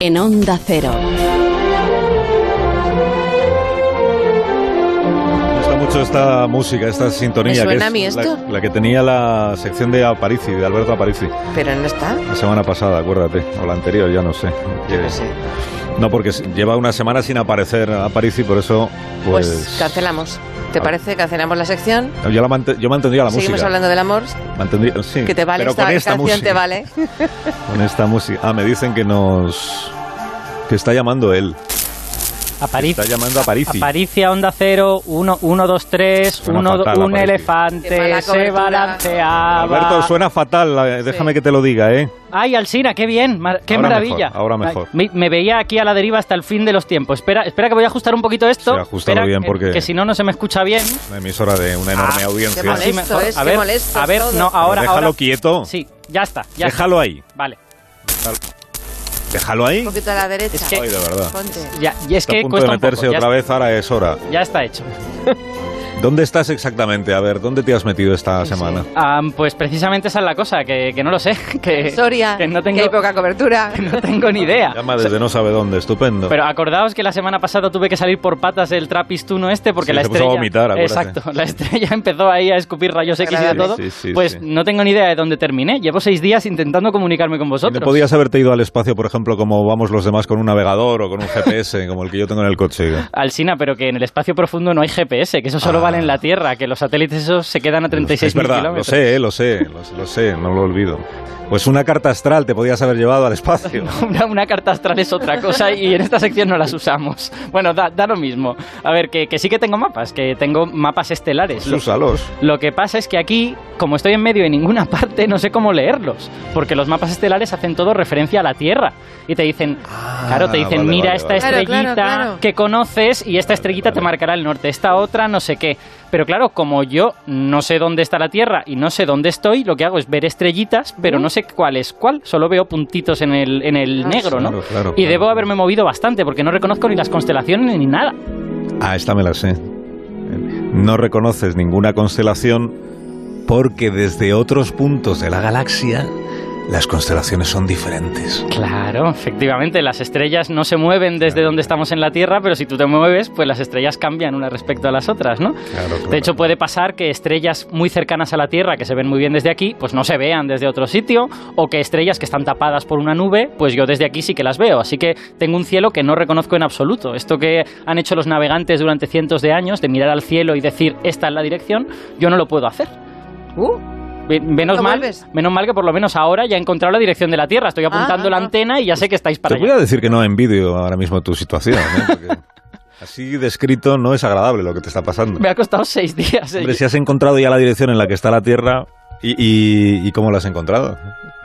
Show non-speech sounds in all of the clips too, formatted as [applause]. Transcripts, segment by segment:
En Onda Cero. Me gusta mucho esta música, esta sintonía. ¿Me suena que a mí es esto? La, la que tenía la sección de Aparici, de Alberto Aparici, Pero no está. la semana pasada, acuérdate. O la anterior, ya no sé. Yo no sé. No, porque lleva una semana sin aparecer Aparici, por eso, Pues, pues... cancelamos. ¿Te parece? Cancelamos la sección. yo, la mant- yo mantendría la Seguimos música. hablando del amor. Mantendría, sí, Que te vale pero esta, con esta canción, música. te vale. [laughs] Con esta música. Ah, me dicen que nos... Que está llamando él. Aparici. Está llamando a Aparici. Aparicia, Onda Cero, 1, 1, 2, 3, Suena uno, fatal, un. Qué elefante se balanceaba. Alberto, suena fatal, eh, déjame que te lo diga, ¿eh? Ay, Alsina, qué bien, mar- qué Ahora maravilla. mejor, ahora mejor. Me, me veía aquí a la deriva hasta el fin de los tiempos. Espera, espera que voy a ajustar un poquito esto. Sí, ajústalo Espera, bien, que- porque- Que, si no, no se me escucha bien. Una emisora de una enorme Ah, audiencia. qué molesto. Así mejor. es, a qué ver, molesto a ver, todo. no, ahora, déjalo ahora. quieto. Sí, ya está, ya Déjalo ahí. está. Vale. Déjalo ahí. Un poquito a la derecha. Es que- Ay, de verdad. Ponte. Ya, y es Está que a punto cuesta de un poco. meterse Ya, otra vez, ahora es hora. ya está hecho. [laughs] ¿Dónde estás exactamente? A ver, ¿dónde te has metido esta semana? Ah, pues precisamente esa es la cosa, que, que no lo sé. [laughs] Que, Soria, que no tengo, hay poca cobertura. que [laughs] no tengo ni idea. Llama desde no sabe dónde, estupendo. Pero acordaos que la semana pasada tuve que salir por patas del trapistuno este porque Sí, la se puso a estrella. vomitar. Exacto, la estrella [laughs] empezó ahí a escupir rayos X y de todo. Sí, sí, pues sí. no tengo ni idea de dónde terminé. Llevo seis días intentando comunicarme con ¿Y vosotros. ¿No podías haberte ido al espacio, por ejemplo, como vamos los demás con un navegador o con un GPS, como el que yo tengo en el coche? Alsina, pero que en el espacio profundo no hay GPS, que eso solo Ah. vale en la Tierra, que los satélites esos se quedan a 36.000 es verdad, lo kilómetros. sé, eh, lo sé, lo, lo sé, no lo olvido. Pues una carta astral te podías haber llevado al espacio. [laughs] Una, una carta astral es otra cosa y en esta sección no las usamos. Bueno, da, da lo mismo. A ver, que, que sí que tengo mapas, que tengo mapas estelares. Lo- Úsalos. Lo que pasa es que aquí, como estoy en medio de ninguna [laughs] parte, no sé cómo leerlos. Porque los mapas estelares hacen todo referencia a la Tierra. Y te dicen, claro, te dicen, vale, mira vale, esta vale. Claro, estrellita claro, claro. que conoces y esta estrellita te marcará el norte. Esta otra, no sé qué. Pero claro, como yo no sé dónde está la Tierra y no sé dónde estoy, lo que hago es ver estrellitas, pero no sé cuál es cuál. Solo veo puntitos en el, en el Ah, negro, ¿no? Claro, claro, y claro. debo haberme movido bastante porque no reconozco ni las constelaciones ni nada. Ah, esta me la sé. No reconoces ninguna constelación porque desde otros puntos de la galaxia las constelaciones son diferentes. Claro, efectivamente, las estrellas no se mueven desde donde estamos en la Tierra, pero si tú te mueves, pues las estrellas cambian una respecto a las otras, ¿no? Claro, claro. De hecho, puede pasar que estrellas muy cercanas a la Tierra, que se ven muy bien desde aquí, pues no se vean desde otro sitio, o que estrellas que están tapadas por una nube, pues yo desde aquí sí que las veo. Así que tengo un cielo que no reconozco en absoluto. Esto que han hecho los navegantes durante cientos de años, de mirar al cielo y decir, esta es la dirección, yo no lo puedo hacer. Uh, Menos ¿Cómo mal, vuelves? menos mal que por lo menos ahora ya he encontrado la dirección de la Tierra. Estoy apuntando ah, la ah. antena y ya sé que estáis para Te allá. voy a decir que no envidio ahora mismo tu situación, ¿eh? Porque [laughs] así descrito no es agradable lo que te está pasando. Me ha costado seis días. eh. Hombre, si has encontrado ya la dirección en la que está la Tierra, ¿y, y, y cómo la has encontrado?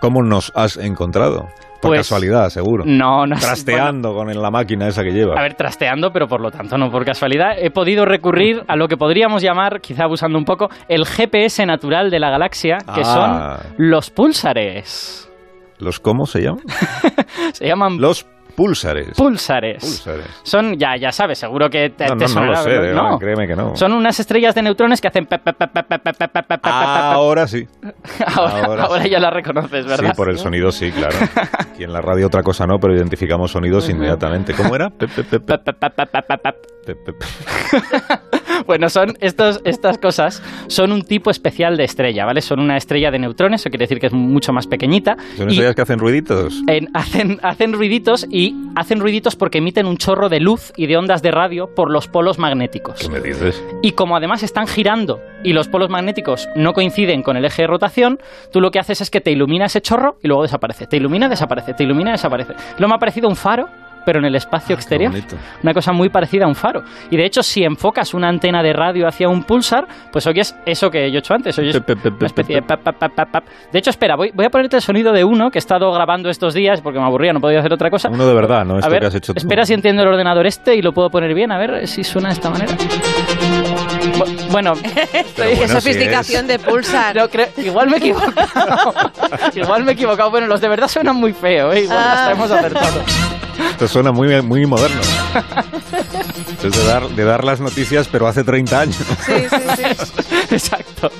¿Cómo nos has encontrado? Por Pues, casualidad, seguro. No, no. Trasteando con la máquina esa que lleva. bueno, a ver, trasteando, pero por lo tanto no por casualidad. He podido recurrir a lo que podríamos llamar, quizá abusando un poco, el GPS natural de la galaxia, que Ah. son los púlsares. ¿Los cómo se llaman? [laughs] Se llaman Los Púlsares. Púlsares. Púlsares. Son, ya, ya sabes, seguro que te, no, te no, sonará, no lo sé, de verdad, créeme que no. Son unas estrellas de neutrones que hacen... Ahora sí. Ahora, ahora, ahora sí. ya la reconoces, ¿verdad? Sí, por el sonido sí, claro. Aquí en la radio otra cosa no, pero identificamos sonidos inmediatamente. ¿Cómo era? [laughs] Bueno, son estos, estas cosas son un tipo especial de estrella, ¿vale? Son una estrella de neutrones, eso quiere decir que es mucho más pequeñita. ¿Son y estrellas que hacen ruiditos? en- hacen, hacen ruiditos y hacen ruiditos porque emiten un chorro de luz y de ondas de radio por los polos magnéticos. ¿Qué me dices? Y como además están girando y los polos magnéticos no coinciden con el eje de rotación, tú lo que haces es que te ilumina ese chorro y luego desaparece. Te ilumina, desaparece, te ilumina, desaparece. Lo me ha parecido un faro, pero en el espacio Ah, exterior. Una cosa muy parecida a un faro. Y de hecho, si enfocas una antena de radio hacia un pulsar, pues oyes eso que yo he hecho antes. Oyes Pe, pe, pe, pe, una especie de pap, pap, pap. De hecho, espera, voy, voy a ponerte el sonido de uno que he estado grabando estos días porque me aburría, no podía hacer otra cosa. Uno de verdad, ¿no? A Esto ver, que has hecho tú. espera si entiendo el ordenador este y lo puedo poner bien, a ver si suena de esta manera. Bu- Bueno, [laughs] qué bueno, sofisticación de pulsar. yo creo, igual me he equivocado. [laughs] igual me he equivocado. Bueno, los de verdad suenan muy feo, ¿eh? igual Ah. hasta hemos acertado. [laughs] Esto suena muy, muy moderno. [laughs] Es de dar, de dar las noticias, pero hace 30 años. Sí, sí, sí. [laughs] Exacto.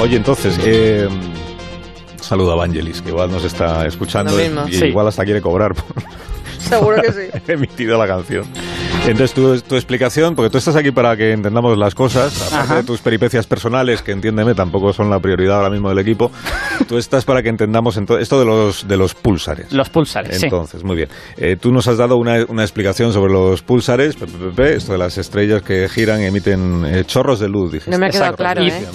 Oye, entonces, eh, saludo a Vangelis, que igual nos está escuchando Lo y, mismo. y Sí. igual hasta quiere cobrar por Seguro que sí. [laughs] emitido la canción. Entonces, tu, tu explicación, porque tú estás aquí para que entendamos las cosas, aparte Ajá. de tus peripecias personales, que entiéndeme, tampoco son la prioridad ahora mismo del equipo, [laughs] tú estás para que entendamos ento- esto de los, de los púlsares. Los pulsares, sí. Entonces, muy bien. Eh, tú nos has dado una, una explicación sobre los púlsares, pe, pe, pe, pe, esto de las estrellas que giran y emiten eh, chorros de luz. dijiste. No me ha quedado Exacto. claro, ¿eh?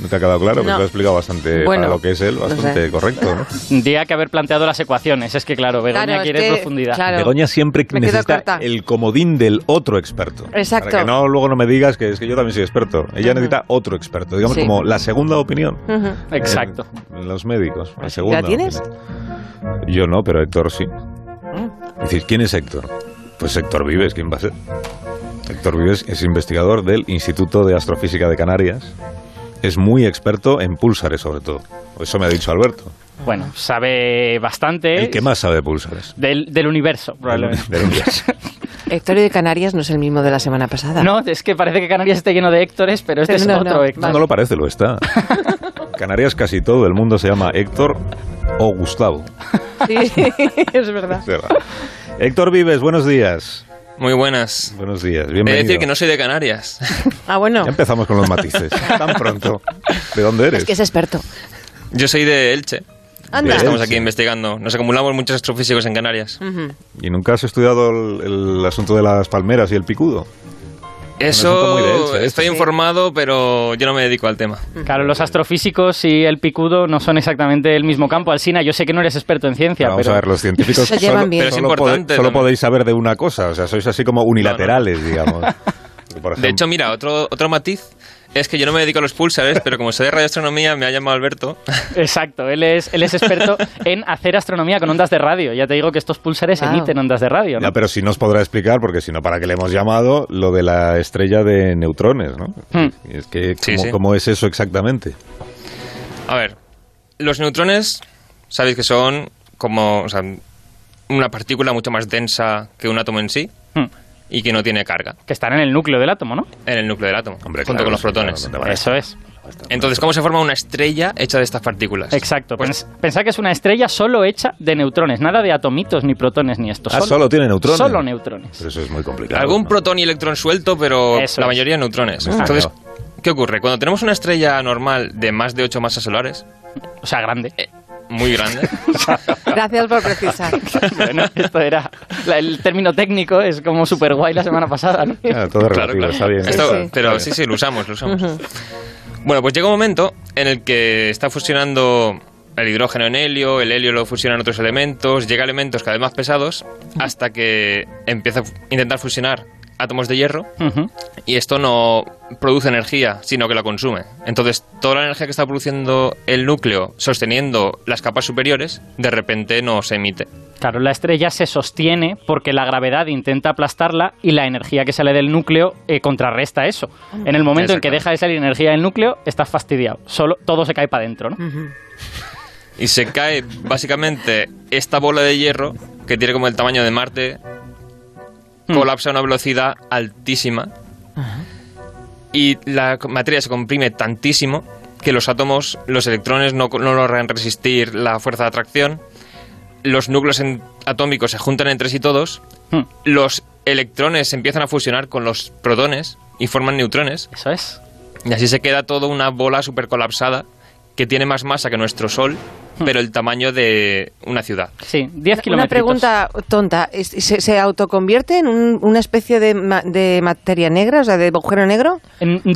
¿No te ha quedado claro? Pues No. lo he explicado bastante Bueno, para lo que es él, no bastante sé. correcto. ¿no? [laughs] Tendría que haber planteado las ecuaciones. Es que, claro, Begoña Claro, es quiere que, profundidad. claro. Begoña siempre Me necesita el comodín del otro experto. Exacto. Para que no, luego no me digas que es que yo también soy experto. Ella Ujú. necesita otro experto, digamos Sí. como la segunda opinión. Ujú. Exacto. En los médicos. La segunda ¿La tienes? opinión. Yo no, pero Héctor sí. Mm. Es decir, ¿quién es Héctor? Pues Héctor Vives, ¿quién va a ser? Héctor Vives es investigador del Instituto de Astrofísica de Canarias. Es muy experto en púlsares, sobre todo. Eso me ha dicho Alberto. Bueno, sabe bastante El que más sabe de púlsares. del, del universo, probablemente. Del universo. [laughs] Héctor de Canarias no es el mismo de la semana pasada. No, es que parece que Canarias está lleno de Héctores, pero este Pero es otro no, Héctor. No, no lo parece, lo está. [laughs] Canarias casi todo el mundo se llama Héctor o Gustavo. Sí, [laughs] es verdad. Es verdad. Héctor Vives, buenos días. Muy buenas. Buenos días, He bienvenido. de decir que no soy de Canarias. [laughs] Ah, bueno. Ya empezamos con los matices. Tan pronto. ¿De dónde eres? Es que es experto. Yo soy de Elche. Anda. Estamos aquí investigando. Nos acumulamos muchos astrofísicos en Canarias. Ujú. ¿Y nunca has estudiado el, el asunto de las palmeras y el picudo? Eso, Elche, ¿eh? estoy Sí. informado, pero yo no me dedico al tema. Claro, los astrofísicos y el picudo no son exactamente el mismo campo. Alsina, yo sé que no eres experto en ciencia, Vamos pero a ver, los científicos [laughs] Se llevan solo, bien. Pero es solo pode- podéis saber de una cosa, o sea, sois así como unilaterales, digamos. [laughs] Por ejemplo, De hecho, mira, otro, otro matiz es que yo no me dedico a los pulsares, pero como sé de radioastronomía, me ha llamado Alberto. [laughs] Exacto, él es, él es experto en hacer astronomía con ondas de radio. Ya te digo que estos pulsares Wow. emiten ondas de radio, ¿no? Ya, pero si nos podrá explicar, porque si no, ¿para qué le hemos llamado lo de la estrella de neutrones, no? Hmm. Es que, Sí, ¿cómo, sí. cómo es eso exactamente? A ver, los neutrones, sabéis que son como o sea, una partícula mucho más densa que un átomo en sí Hmm. Y que no tiene carga Que están en el núcleo del átomo, ¿no? en el núcleo del átomo, Hombre, junto claro, con los protones. claro, Eso es. Entonces, ¿cómo se forma una estrella hecha de estas partículas? Exacto. Pues- que es una estrella solo hecha de neutrones, nada de atomitos, ni protones, ni esto. Ah, solo tiene neutrones. Solo neutrones. Pero eso es muy complicado. Algún ¿no? protón y electrón suelto, pero Eso la es. mayoría neutrones. Exacto. Entonces, ¿qué ocurre? Cuando tenemos una estrella normal de más de 8 masas solares, O sea, grande. Muy grande, [laughs] Gracias por precisar. [laughs] bueno, esto era. la- el término técnico es como super guay la semana pasada, ¿no? Ah, todo Claro, relativo, claro. está bien. Esto- pero sí, sí, lo usamos, lo usamos. Bueno, pues llega un momento en el que está fusionando el hidrógeno en helio, el helio lo fusiona en otros elementos, llega a elementos cada vez más pesados, hasta que empieza a intentar fusionar átomos de hierro y esto no produce energía, sino que la consume. Entonces, toda la energía que está produciendo el núcleo sosteniendo las capas superiores, de repente no se emite. Claro, la estrella se sostiene porque la gravedad intenta aplastarla y la energía que sale del núcleo eh, contrarresta eso. En el momento en que deja de salir energía del núcleo, estás fastidiado. Solo todo se cae para adentro, ¿no? Y se cae básicamente esta bola de hierro, que tiene como el tamaño de Marte, Hmm. colapsa a una velocidad altísima y la materia se comprime tantísimo que los átomos, los electrones no, no logran resistir la fuerza de atracción, los núcleos en- atómicos se juntan entre sí todos, Hmm. los electrones se empiezan a fusionar con los protones y forman neutrones, Eso es. y así se queda todo una bola super colapsada que tiene más masa que nuestro Sol, pero el tamaño de una ciudad. Sí, 10 Una kilómetros. pregunta tonta. ¿Es- ¿Se, se autoconvierte en un- una especie de, ma- de materia negra, o sea, de agujero negro?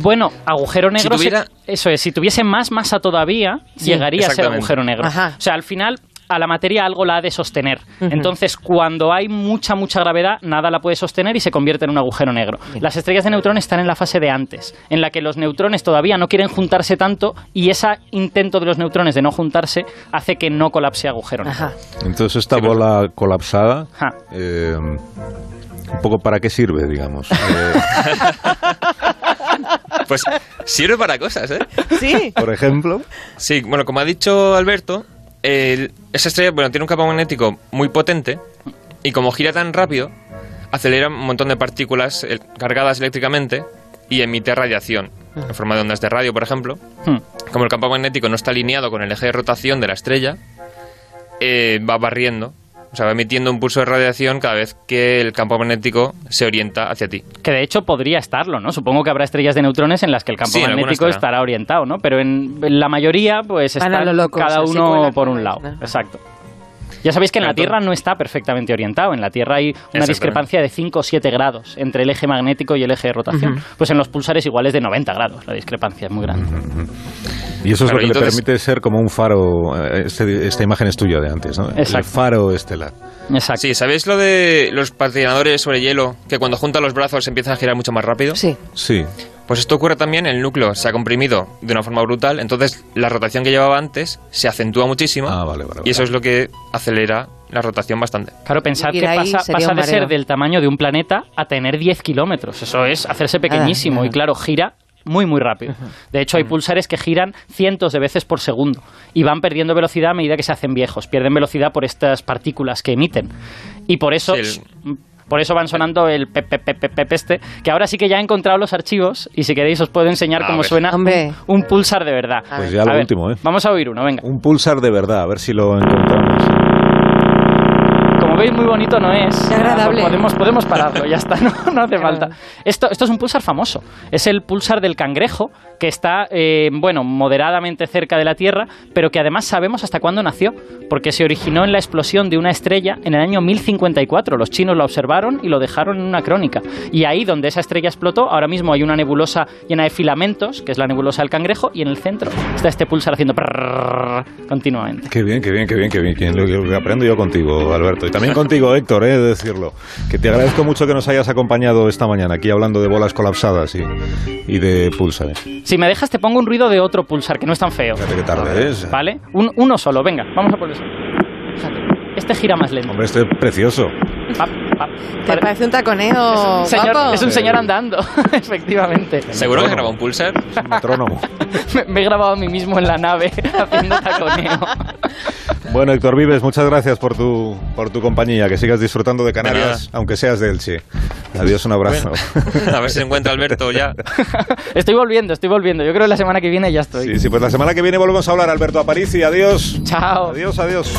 Bueno, agujero negro. Si tuviera- se- eso es, si tuviese más masa todavía, Sí, llegaría a ser agujero negro. Ajá. O sea, al final. A la materia algo la ha de sostener. Entonces, cuando hay mucha, mucha gravedad, nada la puede sostener y se convierte en un agujero negro. Las estrellas de neutrones están en la fase de antes, en la que los neutrones todavía no quieren juntarse tanto y ese intento de los neutrones de no juntarse hace que no colapse agujero negro. Ajá. Entonces, esta Sí, pero- bola colapsada, eh, un poco para qué sirve, digamos. [laughs] Eh, Pues sirve para cosas, ¿eh? Sí. por ejemplo, Sí, bueno, como ha dicho Alberto, el- esa estrella bueno, tiene un campo magnético muy potente y como gira tan rápido, acelera un montón de partículas eh, cargadas eléctricamente y emite radiación. en forma de ondas de radio, por ejemplo. Hmm. Como el campo magnético no está alineado con el eje de rotación de la estrella, eh, va barriendo, o sea, va emitiendo un pulso de radiación cada vez que el campo magnético se orienta hacia ti. Que de hecho podría estarlo, ¿no? Supongo que habrá estrellas de neutrones en las que el campo Sí, magnético estará. estará orientado, ¿no? Pero en, en la mayoría, pues está cada uno por un lado. Exacto. Ya sabéis que en la Tierra no está perfectamente orientado. En la Tierra hay una discrepancia de 5 o 7 grados entre el eje magnético y el eje de rotación. Pues en los pulsares igual es de 90 grados. La discrepancia es muy grande. Y eso es Claro, lo que entonces- le permite ser como un faro. eh, este- esta imagen es tuya de antes, ¿no? El Exacto. faro estelar. Exacto. Sí, ¿sabéis lo de los patinadores sobre hielo? Que cuando juntan los brazos empiezan a girar mucho más rápido. Sí. Sí. Pues esto ocurre también, el núcleo se ha comprimido de una forma brutal, entonces la rotación que llevaba antes se acentúa muchísimo Ah, vale, vale, y eso vale. es lo que acelera la rotación bastante. Claro, pensar que pasa, de ser del tamaño de un planeta a tener 10 kilómetros. Eso es hacerse pequeñísimo nada. y claro, gira muy, muy rápido. De hecho, hay pulsares que giran cientos de veces por segundo y van perdiendo velocidad a medida que se hacen viejos. Pierden velocidad por estas partículas que emiten. Y por eso... Sí, Por eso van sonando el pep, pep, pep, pep, pep este, que ahora sí que ya he encontrado los archivos y si queréis os puedo enseñar A cómo ver. suena Hombre. un, un pulsar de verdad. Pues ya lo ver, último, ¿eh? Vamos a oír uno, venga. Un pulsar de verdad, a ver si lo encontramos. Como veis, muy bonito no es. Qué agradable. Podemos, podemos pararlo, ya está, [laughs] no, no hace falta. Esto, esto es un pulsar famoso. Es el pulsar del cangrejo, que está, eh, bueno, moderadamente cerca de la Tierra, pero que además sabemos hasta cuándo nació, porque se originó en la explosión de una estrella en el año 1054. Los chinos lo observaron y lo dejaron en una crónica. Y ahí donde esa estrella explotó, ahora mismo hay una nebulosa llena de filamentos, que es la nebulosa del cangrejo, y en el centro está este pulsar haciendo prrrr continuamente. Qué bien, qué bien, qué bien, qué bien. Lo, aprendo yo contigo, Alberto. Y también contigo, Héctor. Que te agradezco mucho que nos hayas acompañado esta mañana aquí hablando de bolas colapsadas y de pulsares. Si me dejas, te pongo un ruido de otro pulsar, que no es tan feo. Fíjate qué tarde es. ¿Vale? Un- uno solo, venga, vamos a por eso. Este gira más lento. Hombre, este es precioso. Pap, pap. Te Pare- parece un taconeo, Señor- guapo. es un señor andando, [laughs] efectivamente. ¿Seguro que graba un pulsar? Es un metrónomo. [laughs] Me, me he grabado a mí mismo en la nave [laughs] haciendo taconeo. Bueno, Héctor Vives, muchas gracias por tu, por tu compañía. Que sigas disfrutando de Canarias, aunque seas de Elche. Adiós, un abrazo. Bueno, a ver si se encuentra Alberto ya. Estoy volviendo, estoy volviendo. Yo creo que la semana que viene ya estoy. Sí, sí, pues la semana que viene volvemos a hablar, Alberto Aparici. Adiós. Chao. Adiós, adiós.